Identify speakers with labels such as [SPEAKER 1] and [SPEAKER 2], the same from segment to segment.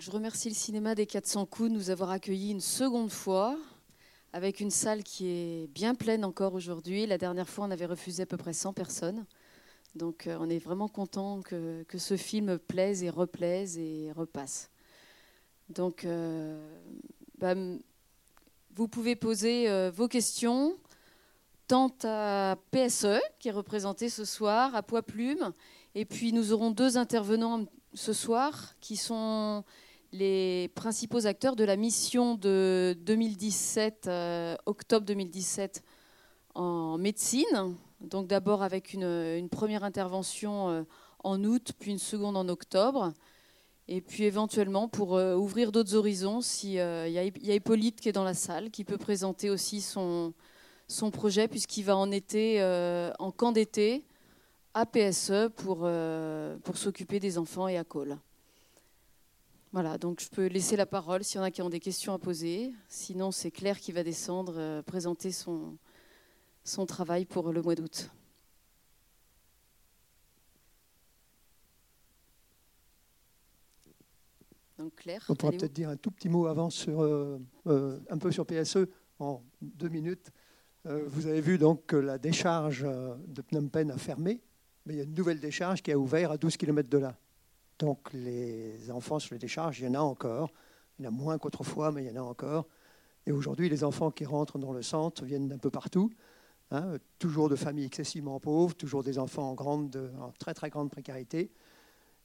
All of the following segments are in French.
[SPEAKER 1] Je remercie le cinéma des 400 coups de nous avoir accueillis une seconde fois, avec une salle qui est bien pleine encore aujourd'hui. La dernière fois, on avait refusé à peu près 100 personnes. Donc euh, on est vraiment content que, que, ce film plaise et replaise et repasse. Donc euh, bah, vous pouvez poser euh, vos questions tant à PSE, qui est représenté ce soir, à Poids Plume, et puis nous aurons deux intervenants ce soir qui sont les principaux acteurs de la mission de 2017, octobre 2017 en médecine, donc d'abord avec une, première intervention euh, en août, puis une seconde en octobre. Et puis éventuellement pour euh, ouvrir d'autres horizons, s'il euh, y, a Hippolyte qui est dans la salle, qui peut présenter aussi son, son projet, puisqu'il va en été, en camp d'été, à PSE pour, pour s'occuper des enfants et à Cole. Voilà, donc je peux laisser la parole s'il y en a qui ont des questions à poser. Sinon, c'est Claire qui va descendre, présenter son, son travail pour le mois d'août.
[SPEAKER 2] Donc Claire, On pourra peut-être dire un tout petit mot avant sur euh, euh, un peu sur PSE en deux minutes. Euh, vous avez vu donc que la décharge de Phnom Penh a fermé, mais il y a une nouvelle décharge qui a ouvert à 12 km de là. Donc les enfants sur les décharges, il y en a encore. Il y en a moins qu'autrefois, mais il y en a encore. Et aujourd'hui, les enfants qui rentrent dans le centre viennent d'un peu partout. Hein, toujours de familles excessivement pauvres, toujours des enfants en, grande, très très grande précarité,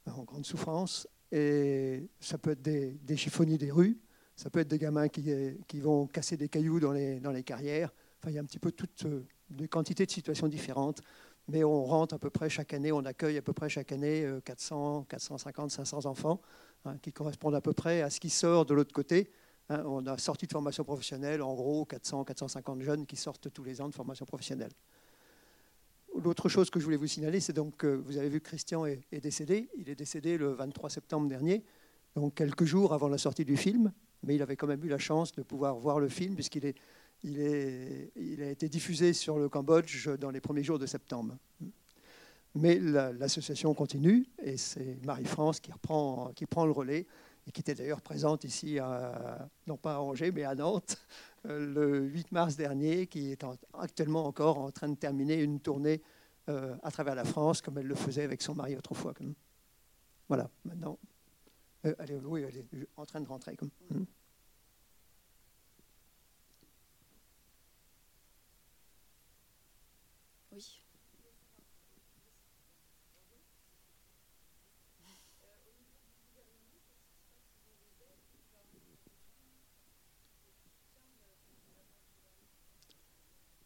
[SPEAKER 2] en grande souffrance. Et ça peut être des, chiffonniers des rues, ça peut être des gamins qui, qui vont casser des cailloux dans les, dans les carrières. Enfin, il y a un petit peu toutes euh, des quantités de situations différentes. Mais on rentre à peu près chaque année, on accueille à peu près chaque année 400, 450, 500 enfants, hein, qui correspondent à peu près à ce qui sort de l'autre côté. Hein, on a sorti de formation professionnelle, en gros 400-450 jeunes qui sortent tous les ans de formation professionnelle. L'autre chose que je voulais vous signaler, c'est donc que vous avez vu que Christian est, décédé. Il est décédé le 23 septembre dernier, donc quelques jours avant la sortie du film, mais il avait quand même eu la chance de pouvoir voir le film puisqu'il est, il a été diffusé sur le Cambodge dans les premiers jours de septembre. Mais l'association continue et c'est Marie-France qui, reprend, qui prend le relais et qui était d'ailleurs présente ici, non pas à Angers, mais à Nantes, euh, le 8 mars dernier, qui est actuellement encore en train de terminer une tournée euh, à travers la France, comme elle le faisait avec son mari autrefois. Voilà, maintenant, euh, elle, est, oui, elle est en train de rentrer. Comme.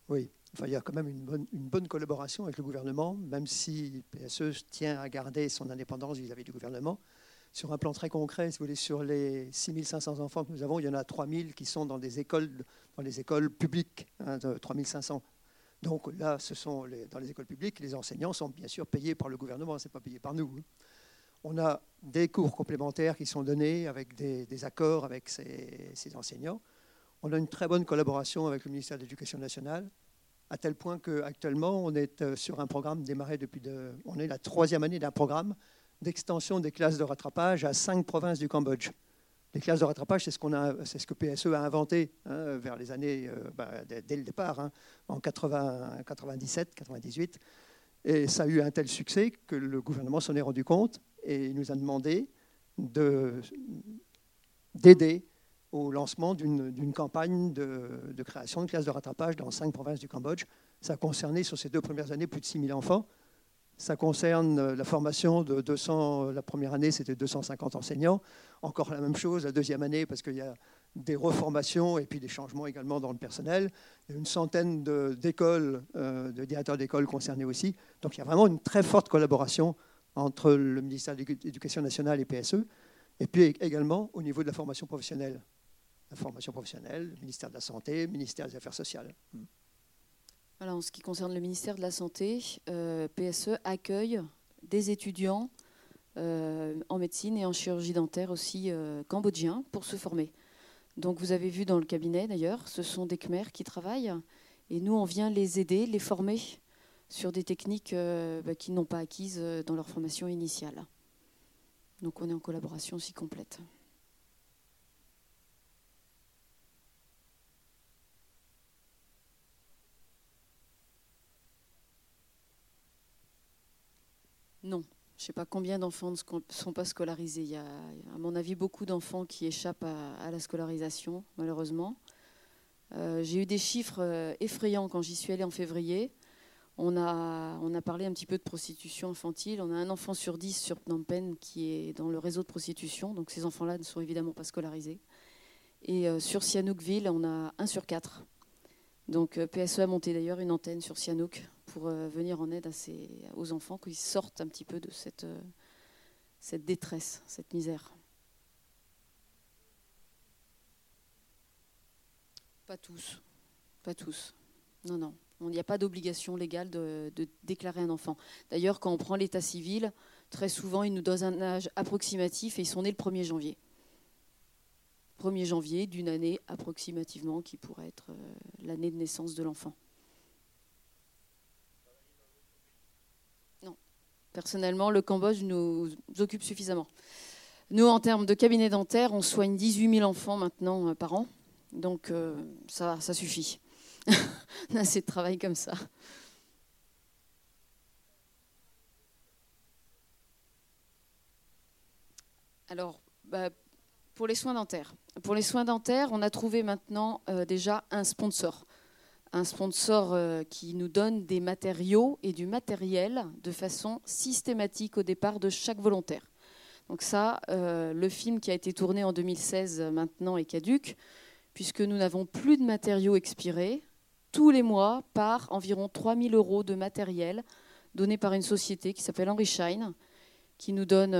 [SPEAKER 1] Oui,
[SPEAKER 2] enfin, il y a quand même une bonne, bonne, collaboration avec le gouvernement, même si PSE tient à garder son indépendance vis-à-vis du gouvernement. Sur un plan très concret, si vous voulez, sur les 6500 enfants que nous avons, il y en a 3000 qui sont dans des écoles, dans les écoles publiques, hein, 3500. Donc là, ce sont les, dans les écoles publiques, les enseignants sont bien sûr payés par le gouvernement, ce n'est pas payé par nous. Hein. On a des cours complémentaires qui sont donnés avec des, accords avec ces enseignants. On a une très bonne collaboration avec le ministère de l'Éducation nationale, à tel point qu'actuellement, on est euh, sur un programme démarré depuis... De, on est la troisième année d'un programme d'extension des classes de rattrapage à cinq provinces du Cambodge. Les classes de rattrapage, c'est ce, ce que PSE a inventé hein, vers les années, euh, bah, dès, le départ, hein, en 80, 97, 98. Et ça a eu un tel succès que le gouvernement s'en est rendu compte et il nous a demandé de, d'aider au lancement d'une campagne de, création de classes de rattrapage dans cinq provinces du Cambodge. Ça a concerné sur ces deux premières années plus de 6000 enfants. Ça concerne la formation de 200, la première année c'était 250 enseignants, encore la même chose la deuxième année parce qu'il y a des reformations et puis des changements également dans le personnel. Il y a une centaine d'écoles, euh, de directeurs d'écoles concernés aussi. Donc il y a vraiment une très forte collaboration entre le ministère de l'Éducation nationale et PSE, et puis également au niveau de la formation professionnelle la formation professionnelle, le ministère de la Santé, le ministère des Affaires sociales. Hmm.
[SPEAKER 1] en ce qui concerne le ministère de la Santé, euh, PSE accueille des étudiants euh, en médecine et en chirurgie dentaire aussi euh, cambodgiens pour se former. Donc vous avez vu dans le cabinet d'ailleurs, ce sont des Khmers qui travaillent et nous on vient les aider, les former sur des techniques bah, qu'ils n'ont pas acquises dans leur formation initiale. Donc on est en collaboration aussi complète. Non. Je ne sais pas combien d'enfants ne sont pas scolarisés. Il y a, à mon avis, beaucoup d'enfants qui échappent à, la scolarisation, malheureusement. Euh, j'ai eu des chiffres euh, effrayants quand j'y suis allée en février. On a, on a parlé un petit peu de prostitution infantile. On a un enfant sur dix sur Phnom Penh qui est dans le réseau de prostitution. Donc ces enfants-là ne sont évidemment pas scolarisés. Et euh, sur Sihanoukville, on a un sur quatre. Donc PSE a monté d'ailleurs une antenne sur Sihanouk pour euh, venir en aide aux enfants qui sortent un petit peu de cette, euh, cette détresse, cette misère. Pas tous, pas tous. Non, non. Il n'y a pas d'obligation légale de, de, déclarer un enfant. D'ailleurs, quand on prend l'état civil, très souvent, ils nous donnent un âge approximatif et ils sont nés le 1er janvier. 1er janvier d'une année approximativement qui pourrait être euh, l'année de naissance de l'enfant. Personnellement, le Cambodge nous occupe suffisamment. Nous, en termes de cabinet dentaire, on soigne 18 000 enfants maintenant euh, par an. Donc euh, ça, suffit. on a assez de travail comme ça. Alors, bah, pour les soins dentaires. Pour les soins dentaires, on a trouvé maintenant euh, déjà un sponsor un sponsor euh, qui nous donne des matériaux et du matériel de façon systématique au départ de chaque volontaire. Donc ça, euh, le film qui a été tourné en 2016 euh, maintenant est caduque, puisque nous n'avons plus de matériaux expirés. Tous les mois, par environ 3000 euros de matériel donné par une société qui s'appelle Henry Shine, qui nous donne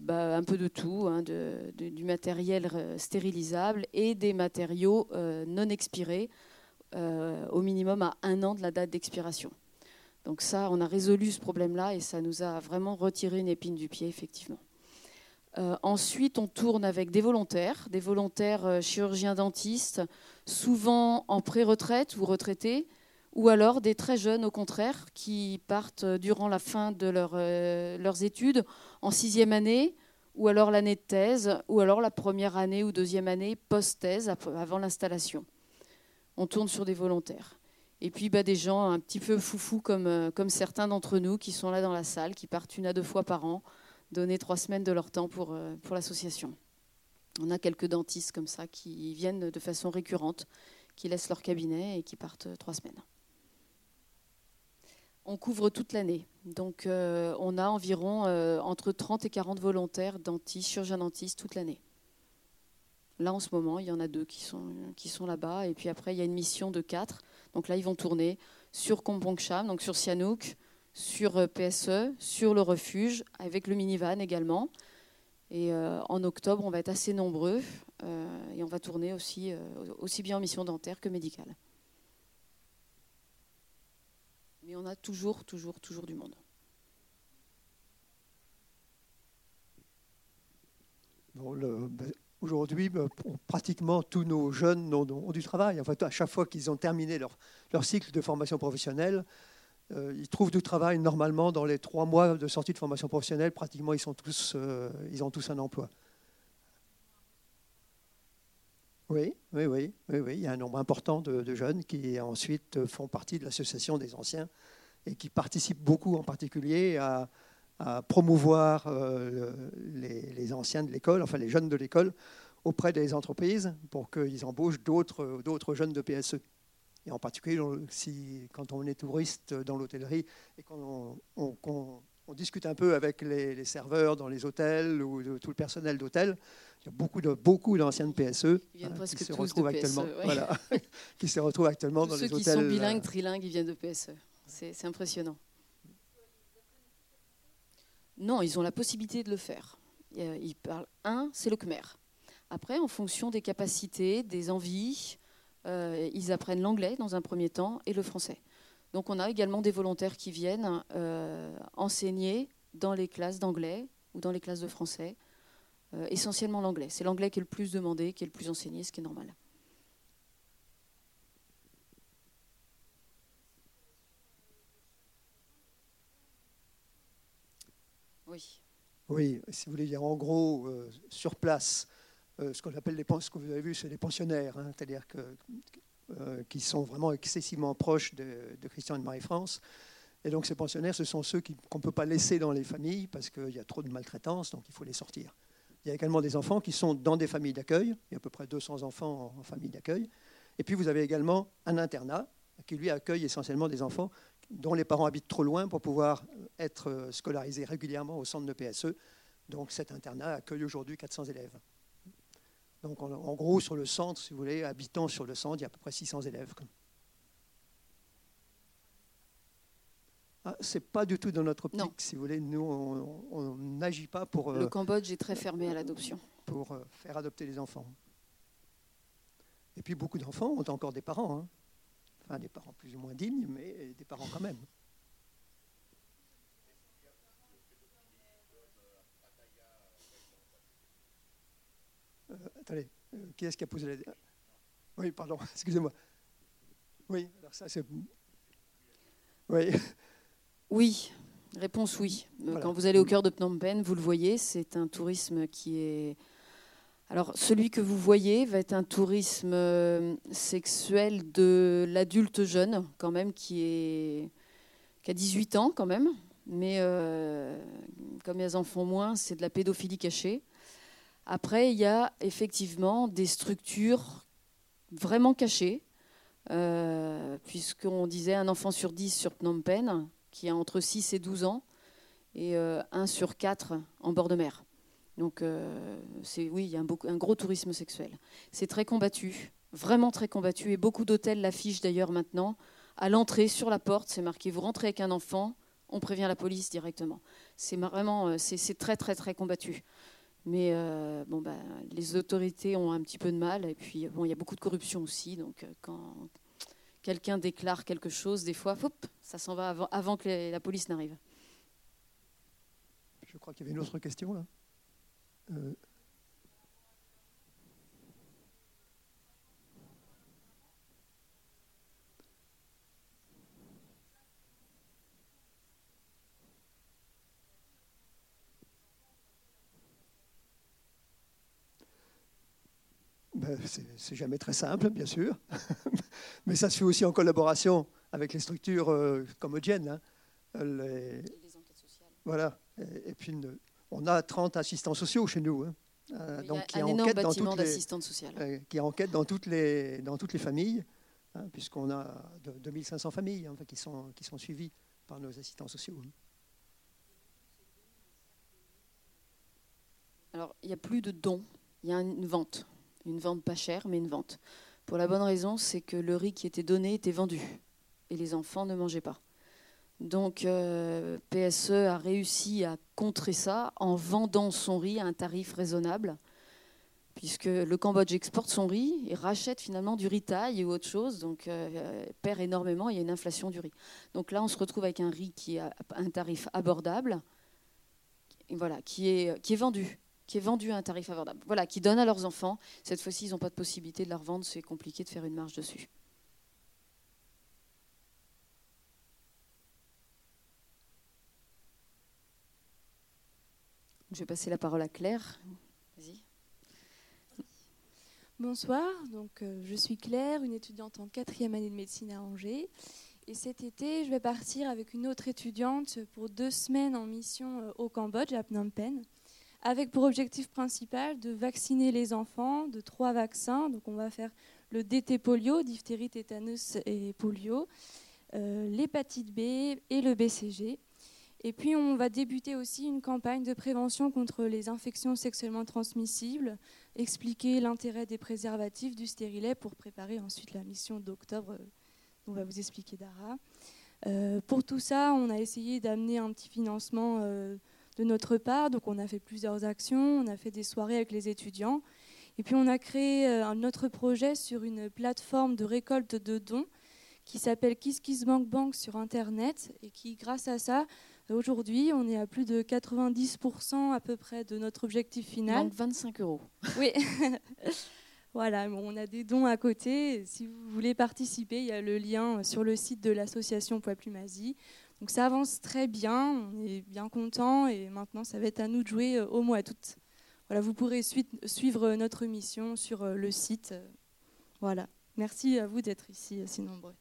[SPEAKER 1] bah, un peu de tout, hein, du matériel stérilisable et des matériaux non expirés au minimum à un an de la date d'expiration. Donc ça, on a résolu ce problème-là et ça nous a vraiment retiré une épine du pied, effectivement. Euh, ensuite, on tourne avec des volontaires, des volontaires euh, chirurgiens dentistes, souvent en pré-retraite ou retraités, ou alors des très jeunes, au contraire, qui partent durant la fin de leurs études en sixième année, ou alors l'année de thèse, ou alors la première année ou deuxième année post-thèse avant l'installation on tourne sur des volontaires. Et puis bah, des gens un petit peu foufous comme, euh, comme certains d'entre nous qui sont là dans la salle, qui partent une à deux fois par an, donner trois semaines de leur temps pour, euh, l'association. On a quelques dentistes comme ça qui viennent de façon récurrente, qui laissent leur cabinet et qui partent euh, trois semaines. On couvre toute l'année. Donc on a environ entre 30 et 40 volontaires dentistes, chirurgiens dentistes toute l'année. Là, en ce moment, il y en a deux qui sont, là-bas. Et puis après, il y a une mission de quatre. Donc là, ils vont tourner sur Kompongcham, donc sur Sihanouk, sur euh, PSE, sur le refuge, avec le minivan également. Et euh, en octobre, on va être assez nombreux euh, et on va tourner aussi, aussi bien en mission dentaire que médicale. Mais on a toujours, toujours, toujours du monde.
[SPEAKER 2] Aujourd'hui, bah, pratiquement tous nos jeunes ont, du travail. En fait, à chaque fois qu'ils ont terminé leur, cycle de formation professionnelle, euh, ils trouvent du travail normalement dans les trois mois de sortie de formation professionnelle. Pratiquement, ils, sont tous, euh, ils ont tous un emploi. Oui, oui, oui, oui, Il y a un nombre important de, jeunes qui ensuite font partie de l'association des anciens et qui participent beaucoup en particulier à, à promouvoir euh, les, anciens de l'école, enfin les jeunes de l'école, auprès des entreprises pour qu'ils embauchent d'autres, jeunes de PSE. Et en particulier, si, quand on est touriste dans l'hôtellerie et qu'on on, discute un peu avec les, serveurs dans les hôtels ou tout le personnel d'hôtel, il y a beaucoup, de, beaucoup d'anciens de PSE hein, qui, se retrouvent actuellement, voilà, qui se retrouvent actuellement dans les hôtels. Ceux
[SPEAKER 1] qui sont bilingues, euh, trilingues, ils viennent de PSE. c'est impressionnant. Non, ils ont la possibilité de le faire. Euh, ils parlent un, c'est le Khmer. Après, en fonction des capacités, des envies, euh, ils apprennent l'anglais dans un premier temps et le français. Donc on a également des volontaires qui viennent euh, enseigner dans les classes d'anglais ou dans les classes de français, essentiellement l'anglais. C'est l'anglais qui est le plus demandé, qui est le plus enseigné, ce qui est normal.
[SPEAKER 2] Oui. Si vous voulez, a en gros euh, sur place euh, ce que vous avez vu, c'est les pensionnaires, hein, c'est-à-dire euh, qui sont vraiment excessivement proches de, Christian et de Marie-France. Et donc ces pensionnaires, ce sont ceux qu'on ne peut pas laisser dans les familles parce qu'il y a trop de maltraitance, donc il faut les sortir. Il y a également des enfants qui sont dans des familles d'accueil. Il y a à peu près 200 enfants en famille d'accueil. Et puis vous avez également un internat qui lui accueille essentiellement des enfants dont les parents habitent trop loin pour pouvoir être scolarisés régulièrement au centre de PSE. Donc cet internat accueille aujourd'hui 400 élèves. Donc en, gros, sur le centre, si vous voulez, habitant sur le centre, il y a à peu près 600 élèves. Ah, c'est pas du tout dans notre optique, si vous voulez. Nous, on n'agit pas pour.
[SPEAKER 1] le euh, Cambodge est très fermé à l'adoption.
[SPEAKER 2] Pour euh, faire adopter les enfants. Et puis beaucoup d'enfants ont encore des parents. Hein. Enfin, des parents plus ou moins dignes, mais des parents quand même. Euh, attendez, qui est-ce qui a posé la. Oui, pardon, excusez-moi. Oui, alors ça c'est.
[SPEAKER 1] Oui. Oui, réponse oui. Euh, quand vous allez au cœur de Phnom Penh, vous le voyez, c'est un tourisme qui est... Alors, celui que vous voyez va être un tourisme euh, sexuel de l'adulte jeune, quand même, qui, est, qui a 18 ans, quand même. Mais euh, comme les en font moins, c'est de la pédophilie cachée. Après, il y a effectivement des structures vraiment cachées, puisqu'on disait un enfant sur 10 sur Phnom Penh, qui a entre 6 et 12 ans, et euh, 1 sur 4 en bord de mer. Donc euh, c'est oui, il y a un, gros tourisme sexuel. C'est très combattu, vraiment très combattu, et beaucoup d'hôtels l'affichent d'ailleurs maintenant. À l'entrée, sur la porte, c'est marqué vous rentrez avec un enfant, on prévient la police directement. C'est vraiment, euh, c'est très très très combattu. Mais euh, bon, bah, les autorités ont un petit peu de mal, et puis bon, il y a beaucoup de corruption aussi. Donc quand quelqu'un déclare quelque chose, des fois, ça s'en va avant, que la police n'arrive.
[SPEAKER 2] Je crois qu'il y avait une autre question là. Euh, Ben, c'est jamais très simple, bien sûr, mais ça se fait aussi en collaboration avec les structures euh, cambodgiennes. Hein. Les... enquêtes sociales. Voilà. Et, puis, on a 30 assistants sociaux chez nous. Hein.
[SPEAKER 1] Euh, donc, qui enquêtent dans toutes les,
[SPEAKER 2] euh, qui enquêtent dans toutes les, dans toutes les familles, hein, puisqu'on a 2500 familles qui, sont, qui sont suivies par nos assistants sociaux.
[SPEAKER 1] Alors, il n'y a plus de dons, il y a une vente. Une vente pas chère, mais une vente. Pour la bonne raison, c'est que le riz qui était donné était vendu et les enfants ne mangeaient pas. Donc euh, PSE a réussi à contrer ça en vendant son riz à un tarif raisonnable, puisque le Cambodge exporte son riz et rachète finalement du riz taille ou autre chose, donc euh, perd énormément, il y a une inflation du riz. Donc là, on se retrouve avec un riz qui a un tarif abordable, voilà, qui est, qui est vendu qui est vendu à un tarif abordable. Voilà, qui donne à leurs enfants. Cette fois-ci, ils n'ont pas de possibilité de la revendre, c'est compliqué de faire une marge dessus. Je vais passer la parole à Claire.
[SPEAKER 3] Bonsoir, donc, euh, je suis Claire, une étudiante en quatrième année de médecine à Angers. Et cet été, je vais partir avec une autre étudiante pour deux semaines en mission euh, au Cambodge, à Phnom Penh avec pour objectif principal de vacciner les enfants de trois vaccins. Donc on va faire le DT polio, diphtérie, tétanus et polio, euh, l'hépatite B et le BCG. Et puis on va débuter aussi une campagne de prévention contre les infections sexuellement transmissibles, expliquer l'intérêt des préservatifs, du stérilet pour préparer ensuite la mission d'octobre euh, dont va vous expliquer Dara. Euh, pour tout ça, on a essayé d'amener un petit financement de notre part. Donc on a fait plusieurs actions, on a fait des soirées avec les étudiants. Et puis on a créé euh, un autre projet sur une plateforme de récolte de dons qui s'appelle KissKissBankBank sur Internet et qui, grâce à ça, aujourd'hui, on est à plus de 90% à peu près de notre objectif final.
[SPEAKER 1] Donc 25 euros.
[SPEAKER 3] Oui. voilà, on a des dons à côté. Si vous voulez participer, il y a le lien sur le site de l'association Poids Plumasie. Donc ça avance très bien, on est bien content et maintenant ça va être à nous de jouer euh, au mois d'août. Voilà, vous pourrez suivre notre mission sur euh, le site. Voilà. Merci à vous d'être ici si nombreux.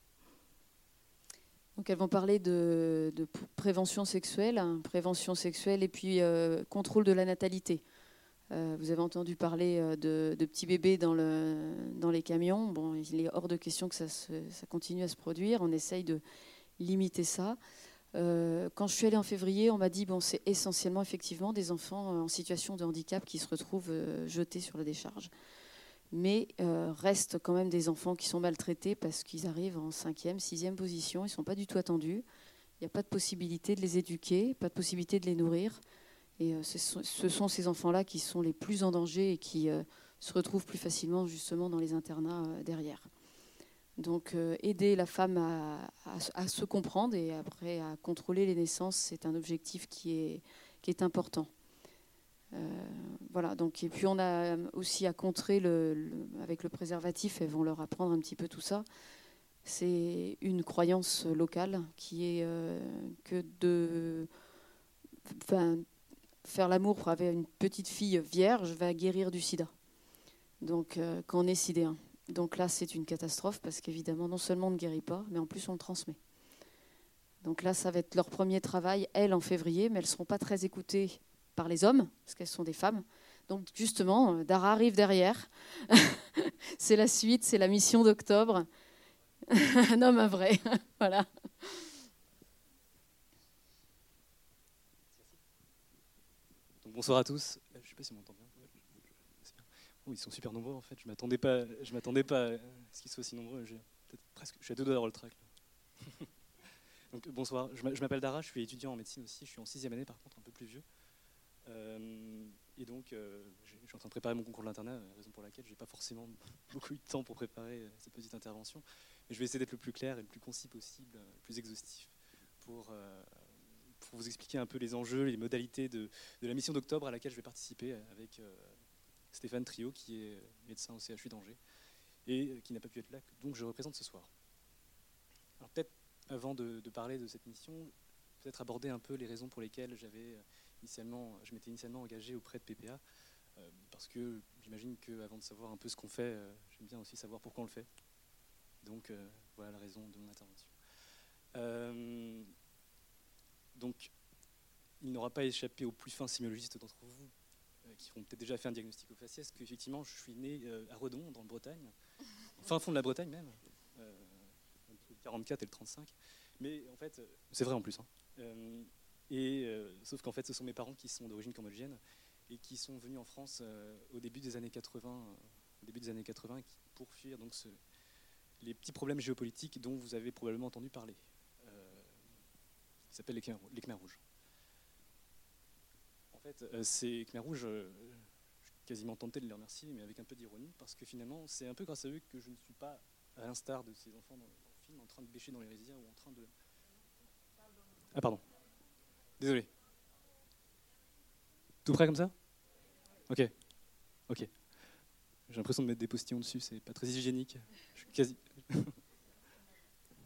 [SPEAKER 1] Donc elles vont parler de, prévention sexuelle, hein, prévention sexuelle et puis contrôle de la natalité. vous avez entendu parler de, petits bébés dans, le, dans, les camions. Bon, il est hors de question que ça, continue à se produire. On essaye de limiter ça. Euh, quand je suis allée en février, on m'a dit bon, c'est essentiellement effectivement des enfants euh, en situation de handicap qui se retrouvent euh, jetés sur la décharge. Mais restent quand même des enfants qui sont maltraités parce qu'ils arrivent en cinquième, sixième position, ils ne sont pas du tout attendus. Il n'y a pas de possibilité de les éduquer, pas de possibilité de les nourrir. Et ce sont ces enfants-là qui sont les plus en danger et qui se retrouvent plus facilement justement dans les internats derrière. Donc euh, aider la femme à, se comprendre et après à contrôler les naissances, c'est un objectif qui est important. Euh, voilà, donc, et puis on a aussi à contrer avec le préservatif, elles vont leur apprendre un petit peu tout ça. C'est une croyance locale qui est euh, que de faire l'amour avec une petite fille vierge va guérir du sida. Donc quand on est sidéen. Donc là, c'est une catastrophe parce qu'évidemment, non seulement on ne guérit pas, mais en plus on le transmet. Donc là, ça va être leur premier travail, elles, en février, mais elles ne seront pas très écoutées par les hommes, parce qu'elles sont des femmes. Donc justement, euh, Dara arrive derrière. c'est la suite, c'est la mission d'octobre. un homme, un vrai. voilà.
[SPEAKER 4] bonsoir à tous. Je ne sais pas si on m'entend bien ils sont super nombreux en fait. Je m'attendais pas, je m'attendais pas à ce qu'ils soient aussi nombreux. presque, je suis à deux doigts d'avoir le track. Donc bonsoir, je m'appelle Dara, je suis étudiant en médecine aussi. Je suis en sixième année par contre, un peu plus vieux. Euh, et donc, euh, je suis en train de préparer mon concours de l'internat, raison pour laquelle je n'ai pas forcément beaucoup eu de temps pour préparer euh, cette petite intervention. Mais je vais essayer d'être le plus clair et le plus concis possible, le plus exhaustif, pour, vous expliquer un peu les enjeux, les modalités de, la mission d'octobre à laquelle je vais participer avec Stéphane Trio, qui est médecin au CHU d'Angers, et euh, qui n'a pas pu être là, donc je représente ce soir. Alors peut-être, avant de, parler de cette mission, peut-être aborder un peu les raisons pour lesquelles j'avais euh, initialement, je m'étais initialement engagé auprès de PPA, euh, parce que j'imagine qu'avant de savoir un peu ce qu'on fait, j'aime bien aussi savoir pourquoi on le fait. Donc voilà la raison de mon intervention. donc, il n'aura pas échappé aux plus fins sémiologistes d'entre vous qui ont peut-être déjà fait un diagnostic au faciès, qu'effectivement, je suis né euh, à Redon, dans le Bretagne, fin fond de la Bretagne même, euh, entre le 44 et le 35. Mais en fait, c'est vrai en plus. Hein. Euh, et, sauf qu'en fait, ce sont mes parents qui sont d'origine cambodgienne et qui sont venus en France au début des années 80, au début des années 80 pour fuir donc ce, les petits problèmes géopolitiques dont vous avez probablement entendu parler, qui s'appellent les Khmer rouges. En fait, euh, c'est Khmer Rouge, euh, je suis quasiment tenté de les remercier, mais avec un peu d'ironie, parce que finalement, c'est un peu grâce à eux que je ne suis pas, à l'instar de ces enfants dans, le film, en train de bêcher dans les rizières ou en train de. Ah, pardon. Désolé. Tout prêt comme ça? Ok. Ok. J'ai l'impression de mettre des postillons dessus, c'est pas très hygiénique. Je suis quasi.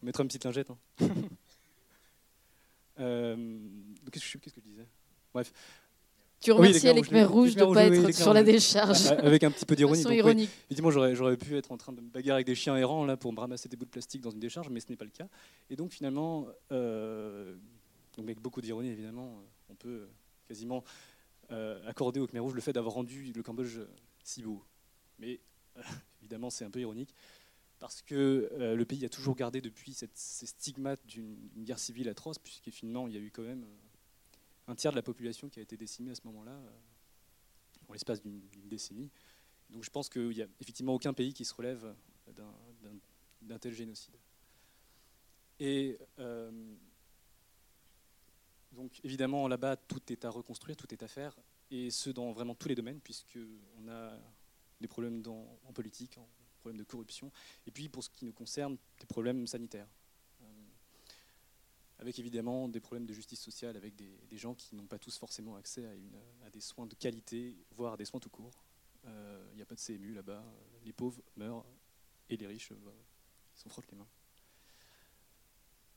[SPEAKER 4] Mettre une petite lingette. Hein. euh, qu'est-ce que je disais? Bref,
[SPEAKER 1] tu remercies les, Khmer rouges de ne pas être sur la décharge.
[SPEAKER 4] Avec un petit peu d'ironie. ironique. évidemment, j'aurais pu être en train de me bagarrer avec des chiens errants là, pour me ramasser des bouts de plastique dans une décharge, mais ce n'est pas le cas. Et donc finalement, euh, donc avec beaucoup d'ironie évidemment, on peut quasiment euh, accorder aux Khmer rouges le fait d'avoir rendu le Cambodge si beau. Mais euh, évidemment, c'est un peu ironique parce que le pays a toujours gardé depuis ces stigmates d'une guerre civile atroce, puisque finalement, il y a eu quand même un tiers de la population qui a été décimée à ce moment-là, euh, en l'espace d'une décennie. Donc je pense qu'il n'y a effectivement aucun pays qui se relève d'un tel génocide. Et euh, donc évidemment là-bas tout est à reconstruire, tout est à faire, et ce dans vraiment tous les domaines, puisqu'on a des problèmes en politique, des problèmes de corruption, et puis pour ce qui nous concerne, des problèmes sanitaires avec évidemment des problèmes de justice sociale, avec des, gens qui n'ont pas tous forcément accès à, des soins de qualité, voire à des soins tout court. Euh, il n'y a pas de CMU là-bas. Les pauvres meurent et les riches, euh, ils s'en frottent les mains.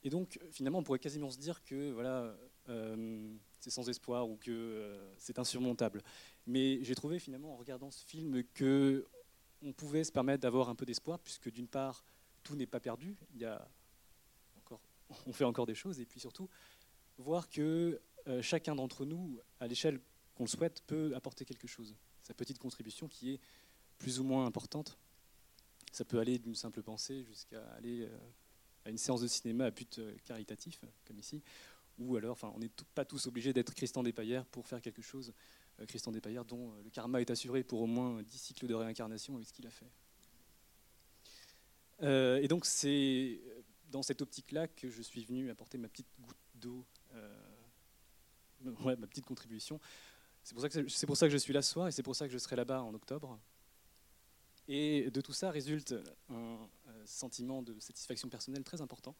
[SPEAKER 4] Et donc, finalement, on pourrait quasiment se dire que voilà, euh, c'est sans espoir ou que c'est insurmontable. Mais j'ai trouvé finalement, en regardant ce film, que on pouvait se permettre d'avoir un peu d'espoir, puisque d'une part, tout n'est pas perdu. Il y a on fait encore des choses, et puis surtout voir que chacun d'entre nous, à l'échelle qu'on le souhaite, peut apporter quelque chose. Sa petite contribution qui est plus ou moins importante. Ça peut aller d'une simple pensée jusqu'à aller à une séance de cinéma à but caritatif, comme ici, ou alors, enfin, on n'est pas tous obligés d'être Christian Despaillères pour faire quelque chose. Christian Despaillères dont le karma est assuré pour au moins 10 cycles de réincarnation avec ce qu'il a fait. Euh, et donc c'est dans cette optique-là que je suis venu apporter ma petite goutte d'eau, euh, ouais, ma petite contribution. C'est pour, ça que, pour ça que je suis là ce soir et c'est pour ça que je serai là-bas en octobre. Et de tout ça résulte un sentiment de satisfaction personnelle très important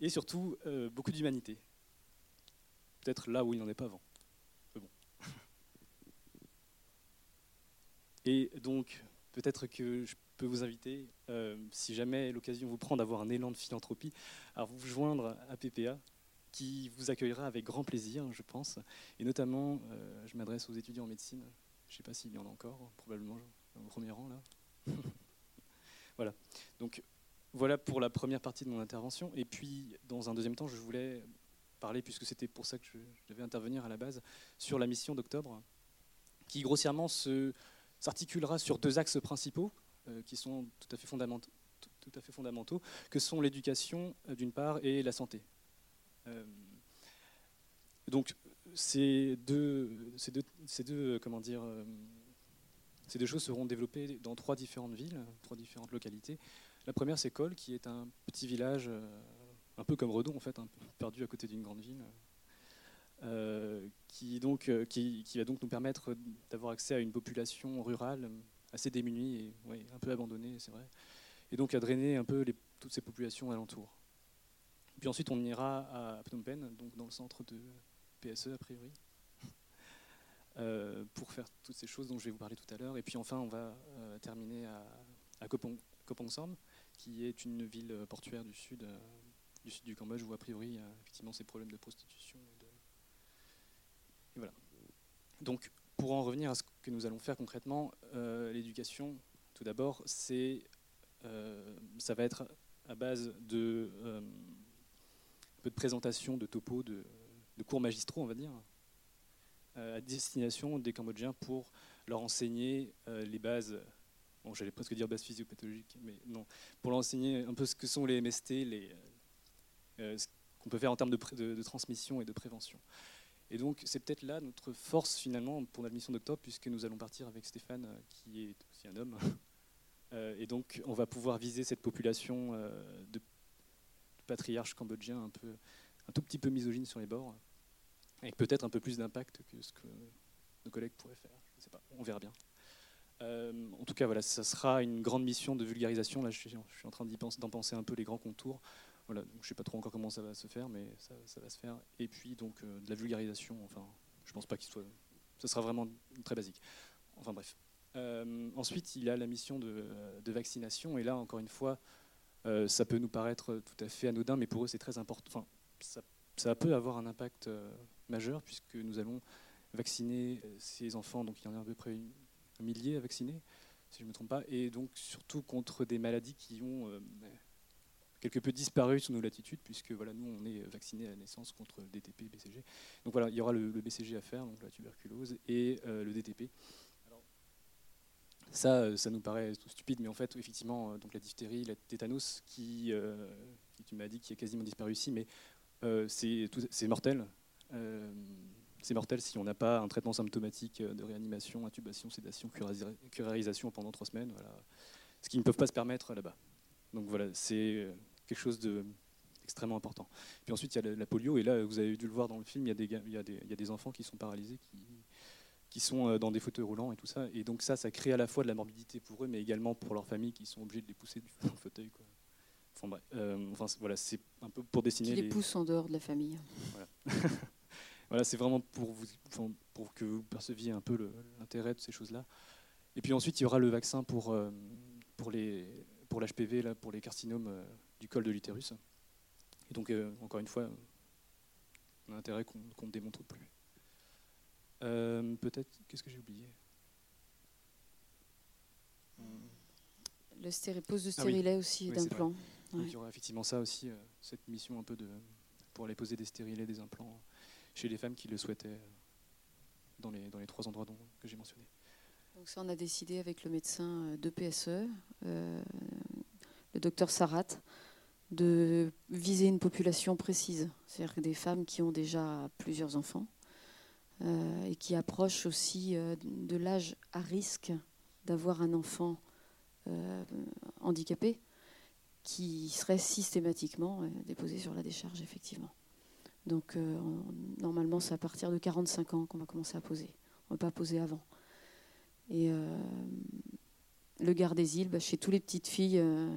[SPEAKER 4] et surtout euh, beaucoup d'humanité. Peut-être là où il n'en est pas avant. Et donc, peut-être que je peux vous inviter, euh, si jamais l'occasion vous prend d'avoir un élan de philanthropie, à vous joindre à PPA, qui vous accueillera avec grand plaisir, je pense. Et notamment, euh, je m'adresse aux étudiants en médecine. Je ne sais pas s'il y en a encore, probablement au premier rang là. voilà. Donc voilà pour la première partie de mon intervention. Et puis, dans un deuxième temps, je voulais parler, puisque c'était pour ça que je, devais intervenir à la base, sur la mission d'octobre, qui grossièrement s'articulera sur deux axes principaux. Euh, qui sont tout à fait fondamentaux, que sont l'éducation euh, d'une part et la santé. Euh, donc ces deux, ces deux, ces deux, comment dire, ces deux choses seront développées dans trois différentes villes, trois différentes localités. La première, c'est Col, qui est un petit village, un peu comme Redon, en fait, un peu perdu à côté d'une grande ville, qui, donc, qui, qui, va donc nous permettre d'avoir accès à une population rurale assez démunis et un peu abandonnés, c'est vrai. Et donc à drainer un peu les, toutes ces populations alentours. Puis ensuite, on ira à Phnom Penh, donc dans le centre de PSE a priori, euh, pour faire toutes ces choses dont je vais vous parler tout à l'heure. Et puis enfin, on va euh, terminer à, à qui est une ville portuaire du sud, euh, du sud du Cambodge, où a priori effectivement ces problèmes de prostitution. Et, voilà. Donc pour en revenir à ce que nous allons faire concrètement, euh, l'éducation, tout d'abord, c'est, euh, ça va être à base de euh, un peu de présentation, de topos, de, cours magistraux, on va dire, à destination des Cambodgiens pour leur enseigner les bases. Bon, j'allais presque dire bases physiopathologiques, mais non, pour leur enseigner un peu ce que sont les MST, les, ce qu'on peut faire en termes de transmission et de prévention. Et donc c'est peut-être là notre force finalement pour notre mission d'octobre, puisque nous allons partir avec Stéphane, euh, qui est aussi un homme. Euh, et donc on va pouvoir viser cette population euh, de patriarches cambodgiens un, peu, un tout petit peu misogynes sur les bords, avec peut-être un peu plus d'impact que ce que nos collègues pourraient faire. Je sais pas, on verra bien. en tout cas, voilà, ça sera une grande mission de vulgarisation. Là, je suis, en train d'en penser un peu les grands contours. Voilà, je ne sais pas trop encore comment ça va se faire, mais ça, va se faire. Et puis donc euh, de la vulgarisation, enfin, je ne pense pas qu'il soit. Ça sera vraiment très basique. Enfin bref. Euh, ensuite, il y a la mission de, vaccination, et là, encore une fois, euh, ça peut nous paraître tout à fait anodin, mais pour eux, c'est très important. Enfin, ça, peut avoir un impact majeur, puisque nous allons vacciner ces enfants, donc il y en a à peu près un millier à vacciner, si je ne me trompe pas, et donc surtout contre des maladies qui ont quelque peu disparu sous nos latitudes, puisque voilà, nous, on est vaccinés à la naissance contre DTP, BCG. Donc voilà, il y aura le, BCG à faire, donc la tuberculose, et euh, le DTP. ça, euh, ça nous paraît tout stupide, mais en fait, effectivement, euh, donc la diphtérie, la tétanos, qui, qui tu m'as dit, qui a quasiment disparu ici, mais c'est mortel. C'est mortel si on n'a pas un traitement symptomatique de réanimation, intubation, sédation, curarisation pendant trois semaines, voilà. ce qu'ils ne peuvent pas se permettre là-bas. Donc voilà, c'est quelque chose d'extrêmement important. Puis ensuite, il y a la, polio, et là, vous avez dû le voir dans le film, il y a des, il y a des, il y a des enfants qui sont paralysés, qui, qui sont euh, dans des fauteuils roulants et tout ça. Et donc ça, ça crée à la fois de la morbidité pour eux, mais également pour leurs familles qui sont obligées de les pousser du fauteuil. Quoi. Enfin, bref, euh, enfin, voilà, c'est un peu pour dessiner.
[SPEAKER 1] Qui les, poussent en dehors de la famille.
[SPEAKER 4] Voilà, voilà c'est vraiment pour, vous, pour que vous perceviez un peu l'intérêt de ces choses-là. Et puis ensuite, il y aura le vaccin pour, euh, pour les, pour l'HPV, pour les carcinomes euh, du col de l'utérus. Et donc, euh, encore une fois, on a intérêt qu'on ne démontre plus. Peut-être, qu'est-ce que j'ai oublié?
[SPEAKER 1] Le stéri pose de ah stérilet aussi d'un plan.
[SPEAKER 4] il y aura effectivement ça aussi, cette mission un peu de pour aller poser des stérilets, des implants chez les femmes qui le souhaitaient dans les, dans les trois endroits que j'ai mentionnés.
[SPEAKER 1] Donc ça, on a décidé avec le médecin de PSE, le docteur Sarat, de viser une population précise, c'est-à-dire des femmes qui ont déjà plusieurs enfants euh, et qui approchent aussi euh, de l'âge à risque d'avoir un enfant euh, handicapé qui serait systématiquement déposé sur la décharge, effectivement. Donc normalement, c'est à partir de 45 ans qu'on va commencer à poser. On ne va pas poser avant. Et le garde des îles, bah, chez toutes les petites filles, euh,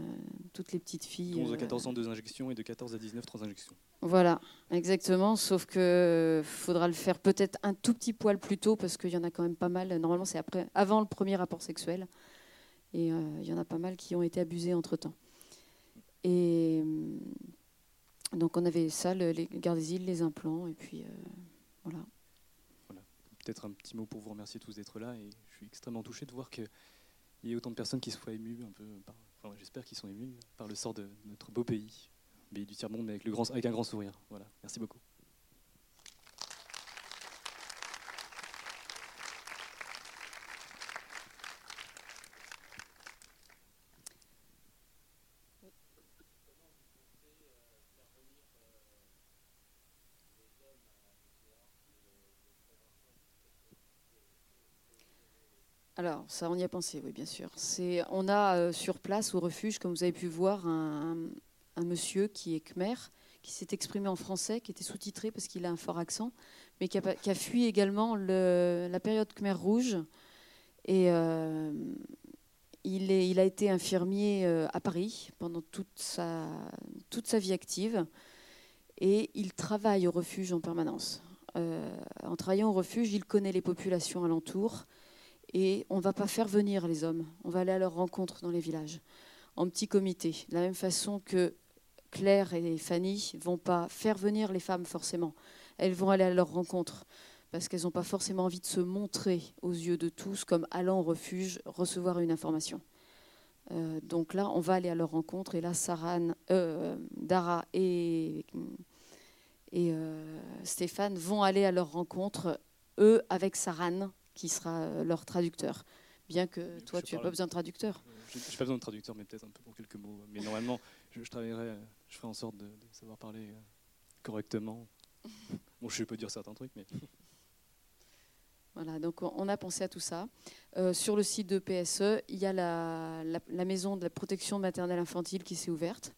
[SPEAKER 1] toutes les petites filles.
[SPEAKER 4] 11 à 14 euh, ans, deux injections, et de 14 à 19, trois injections.
[SPEAKER 1] Voilà, exactement. Sauf que faudra le faire peut-être un tout petit poil plus tôt parce qu'il y en a quand même pas mal. Normalement, c'est après, avant le premier rapport sexuel, et euh, il y en a pas mal qui ont été abusés entre temps. Et donc on avait ça, le, les gardes des îles, les implants, et puis voilà.
[SPEAKER 4] Voilà. Peut-être un petit mot pour vous remercier tous d'être là, et je suis extrêmement touché de voir que il y a autant de personnes qui soient émues, un peu, enfin, j'espère qu'ils sont émus par le sort de notre beau pays, pays du tiers-monde, mais avec, avec un grand sourire. Voilà, merci beaucoup.
[SPEAKER 1] Alors, ça, on y a pensé, oui, bien sûr. On a euh, sur place, au refuge, comme vous avez pu voir, un, monsieur qui est khmer, qui s'est exprimé en français, qui était sous-titré parce qu'il a un fort accent, mais qui a, fui également la période khmer rouge. Et euh, il, a été infirmier euh, à Paris pendant toute sa, toute sa vie active. Et il travaille au refuge en permanence. en travaillant au refuge, il connaît les populations alentours et on ne va pas faire venir les hommes, on va aller à leur rencontre dans les villages, en petit comité. De la même façon que Claire et Fanny vont pas faire venir les femmes forcément, elles vont aller à leur rencontre parce qu'elles n'ont pas forcément envie de se montrer aux yeux de tous comme allant au refuge recevoir une information. Euh, donc là, on va aller à leur rencontre et là, Saran, euh, Dara et, et euh, Stéphane vont aller à leur rencontre, eux avec Saran, qui sera euh, leur traducteur. Bien que toi, tu n'as pas besoin de traducteur.
[SPEAKER 4] Je n'ai pas besoin de traducteur, mais peut-être un peu pour quelques mots. Mais normalement, je, travaillerai, je ferai en sorte de, savoir parler euh, correctement. Bon, je peux dire certains trucs, mais.
[SPEAKER 1] Voilà, donc on a pensé à tout ça. Euh, sur le site de PSE, il y a la, la, maison de la protection maternelle infantile qui s'est ouverte.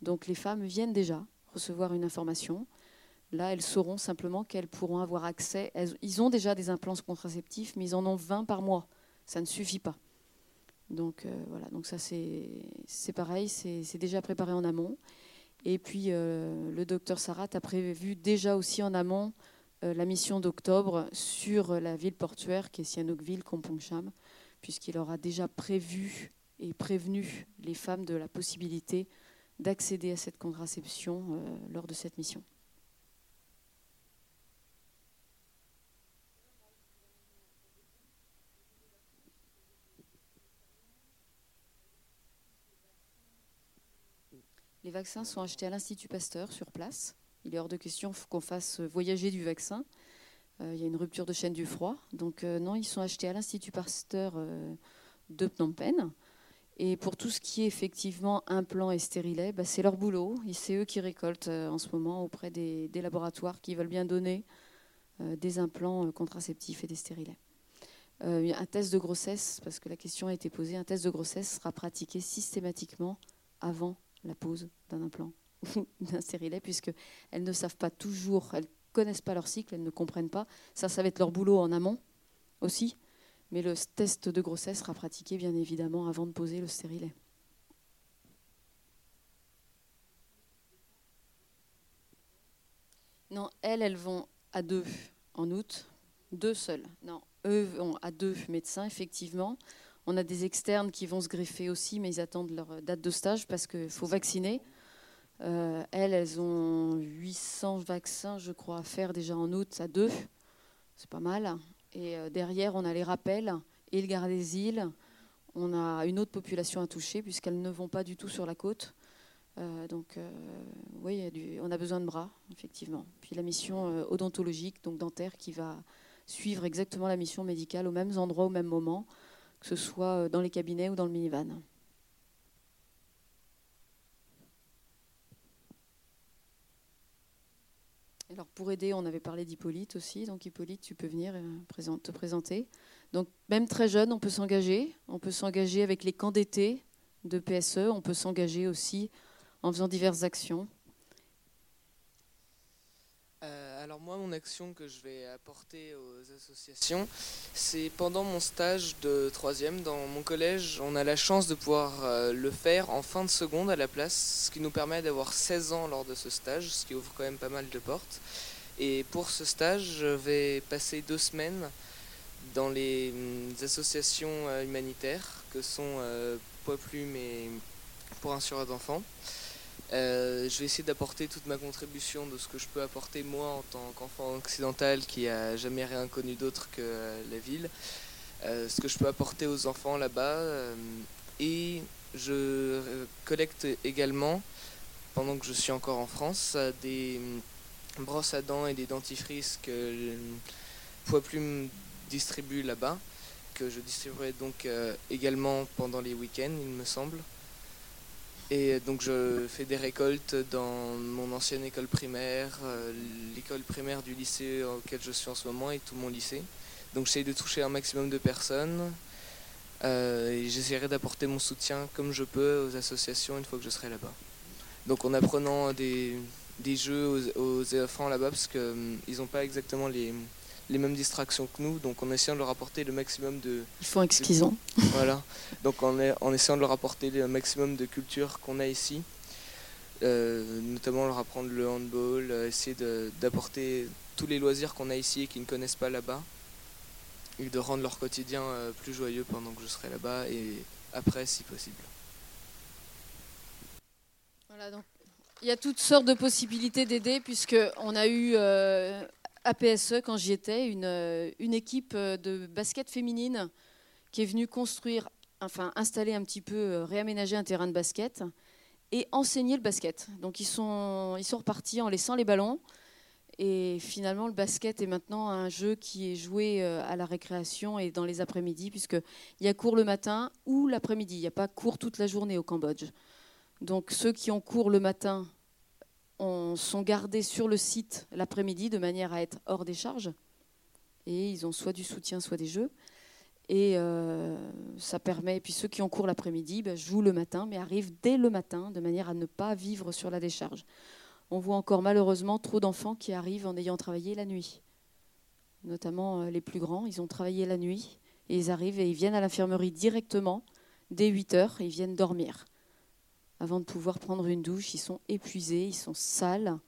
[SPEAKER 1] Donc les femmes viennent déjà recevoir une information. Là, elles sauront simplement qu'elles pourront avoir accès. ils ont déjà des implants contraceptifs, mais ils en ont 20 par mois. Ça ne suffit pas. Donc euh, voilà, donc ça c'est pareil, c'est déjà préparé en amont. Et puis euh, le docteur Sarat a prévu déjà aussi en amont euh, la mission d'octobre sur la ville portuaire qui est Sihanoukville, Kompongcham, puisqu'il aura déjà prévu et prévenu les femmes de la possibilité d'accéder à cette contraception lors de cette mission. Les vaccins sont achetés à l'Institut Pasteur sur place. Il est hors de question qu'on fasse voyager du vaccin. Euh, il y a une rupture de chaîne du froid. Donc euh, non, ils sont achetés à l'Institut Pasteur euh, de Phnom Penh. Et pour tout ce qui est effectivement implant et stérilet, bah, c'est leur boulot. C'est eux qui récoltent en ce moment auprès des, des, laboratoires qui veulent bien donner des implants contraceptifs et des stérilets. un test de grossesse, parce que la question a été posée, un test de grossesse sera pratiqué systématiquement avant la pose d'un implant ou d'un stérilet, puisqu'elles ne savent pas toujours, elles ne connaissent pas leur cycle, elles ne comprennent pas. Ça, ça va être leur boulot en amont aussi, mais le test de grossesse sera pratiqué bien évidemment avant de poser le stérilet. Non, elles, elles vont à deux en août, deux seules. Non, eux vont à deux médecins, effectivement. On a des externes qui vont se greffer aussi, mais ils attendent leur date de stage parce qu'il faut vacciner. Euh, elles, elles ont 800 vaccins, je crois, à faire déjà en août à deux. C'est pas mal. Et euh, derrière, on a les rappels et le garde des îles. On a une autre population à toucher puisqu'elles ne vont pas du tout sur la côte. donc, oui, on a besoin de bras, effectivement. Puis la mission odontologique, donc dentaire, qui va suivre exactement la mission médicale aux mêmes endroits, au même moment, que ce soit dans les cabinets ou dans le minivan. Alors pour aider, on avait parlé d'Hippolyte aussi. Donc Hippolyte, tu peux venir euh, te présenter. Donc même très jeune, on peut s'engager. On peut s'engager avec les camps d'été de PSE. On peut s'engager aussi en faisant diverses actions.
[SPEAKER 5] Alors moi, mon action que je vais apporter aux associations, c'est pendant mon stage de troisième dans mon collège, on a la chance de pouvoir euh, le faire en fin de seconde à la place, ce qui nous permet d'avoir 16 ans lors de ce stage, ce qui ouvre quand même pas mal de portes. Et pour ce stage, je vais passer deux semaines dans les hum, associations euh, humanitaires que sont euh, Poids Plume et Pour un surat d'enfants. Euh, je vais essayer d'apporter toute ma contribution de ce que je peux apporter moi en tant qu'enfant occidental qui a jamais rien connu d'autre que euh, la ville, euh, ce que je peux apporter aux enfants là-bas. et je collecte également, pendant que je suis encore en France, des brosses à dents et des dentifrices que Poids Plume distribue là-bas, que je distribuerai donc également pendant les week-ends, il me semble. Et donc je fais des récoltes dans mon ancienne école primaire, euh, l'école primaire du lycée auquel je suis en ce moment et tout mon lycée. Donc j'essaie de toucher un maximum de personnes euh, et j'essaierai d'apporter mon soutien comme je peux aux associations une fois que je serai là-bas. Donc en apprenant des, jeux aux, aux enfants là-bas parce qu'ils hum, n'ont pas exactement les, les mêmes distractions que nous, donc en essayant de leur apporter le maximum de...
[SPEAKER 1] Ils font exquisant.
[SPEAKER 5] Voilà, donc en, en, essayant de leur apporter le maximum de culture qu'on a ici, euh, notamment leur apprendre le handball, euh, essayer d'apporter tous les loisirs qu'on a ici et qu'ils ne connaissent pas là-bas, et de rendre leur quotidien euh, plus joyeux pendant que je serai là-bas et après si possible.
[SPEAKER 1] Voilà, donc il y a toutes sortes de possibilités d'aider puisqu'on a eu APSE, quand j'y étais, une, euh, équipe euh, de basket féminine qui est venue construire, enfin installer un petit peu, euh, réaménager un terrain de basket et enseigner le basket. Donc ils sont, ils sont repartis en laissant les ballons. Et finalement, le basket est maintenant un jeu qui est joué à la récréation et dans les après-midi, puisqu'il y a cours le matin ou l'après-midi. Il n'y a pas cours toute la journée au Cambodge. Donc ceux qui ont cours le matin sont gardés sur le site l'après-midi de manière à être hors des charges. Et ils ont soit du soutien, soit des jeux. Et euh, ça permet, et puis ceux qui ont cours l'après-midi ben, jouent le matin, mais arrivent dès le matin de manière à ne pas vivre sur la décharge. On voit encore malheureusement trop d'enfants qui arrivent en ayant travaillé la nuit. Notamment euh, les plus grands, ils ont travaillé la nuit et ils arrivent et ils viennent à l'infirmerie directement dès 8 heures et ils viennent dormir avant de pouvoir prendre une douche. Ils sont épuisés, ils sont sales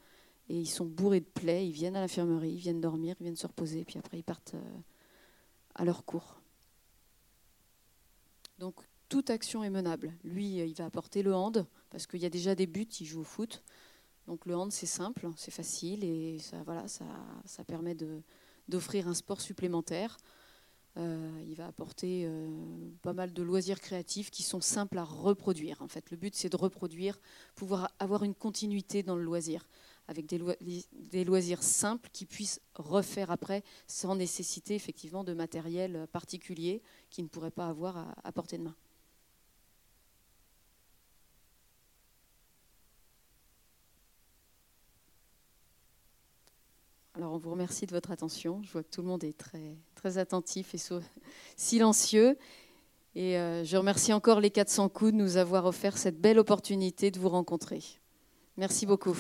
[SPEAKER 1] et ils sont bourrés de plaies. Ils viennent à l'infirmerie, ils viennent dormir, ils viennent se reposer, puis après ils partent euh, à leur cours. Donc toute action est menable. Lui, euh, il va apporter le hand parce qu'il y a déjà des buts, il joue au foot. Donc le hand, c'est simple, c'est facile et ça, voilà, ça, ça permet d'offrir un sport supplémentaire. Euh, il va apporter euh, pas mal de loisirs créatifs qui sont simples à reproduire. En fait, le but c'est de reproduire, pouvoir avoir une continuité dans le loisir, avec des, loisirs simples qui puissent refaire après, sans nécessiter effectivement de matériel particulier qu'ils ne pourraient pas avoir à portée de main. Alors on vous remercie de votre attention. Je vois que tout le monde est très, attentif et silencieux. Et euh, je remercie encore les 400 coups de nous avoir offert cette belle opportunité de vous rencontrer. Merci beaucoup.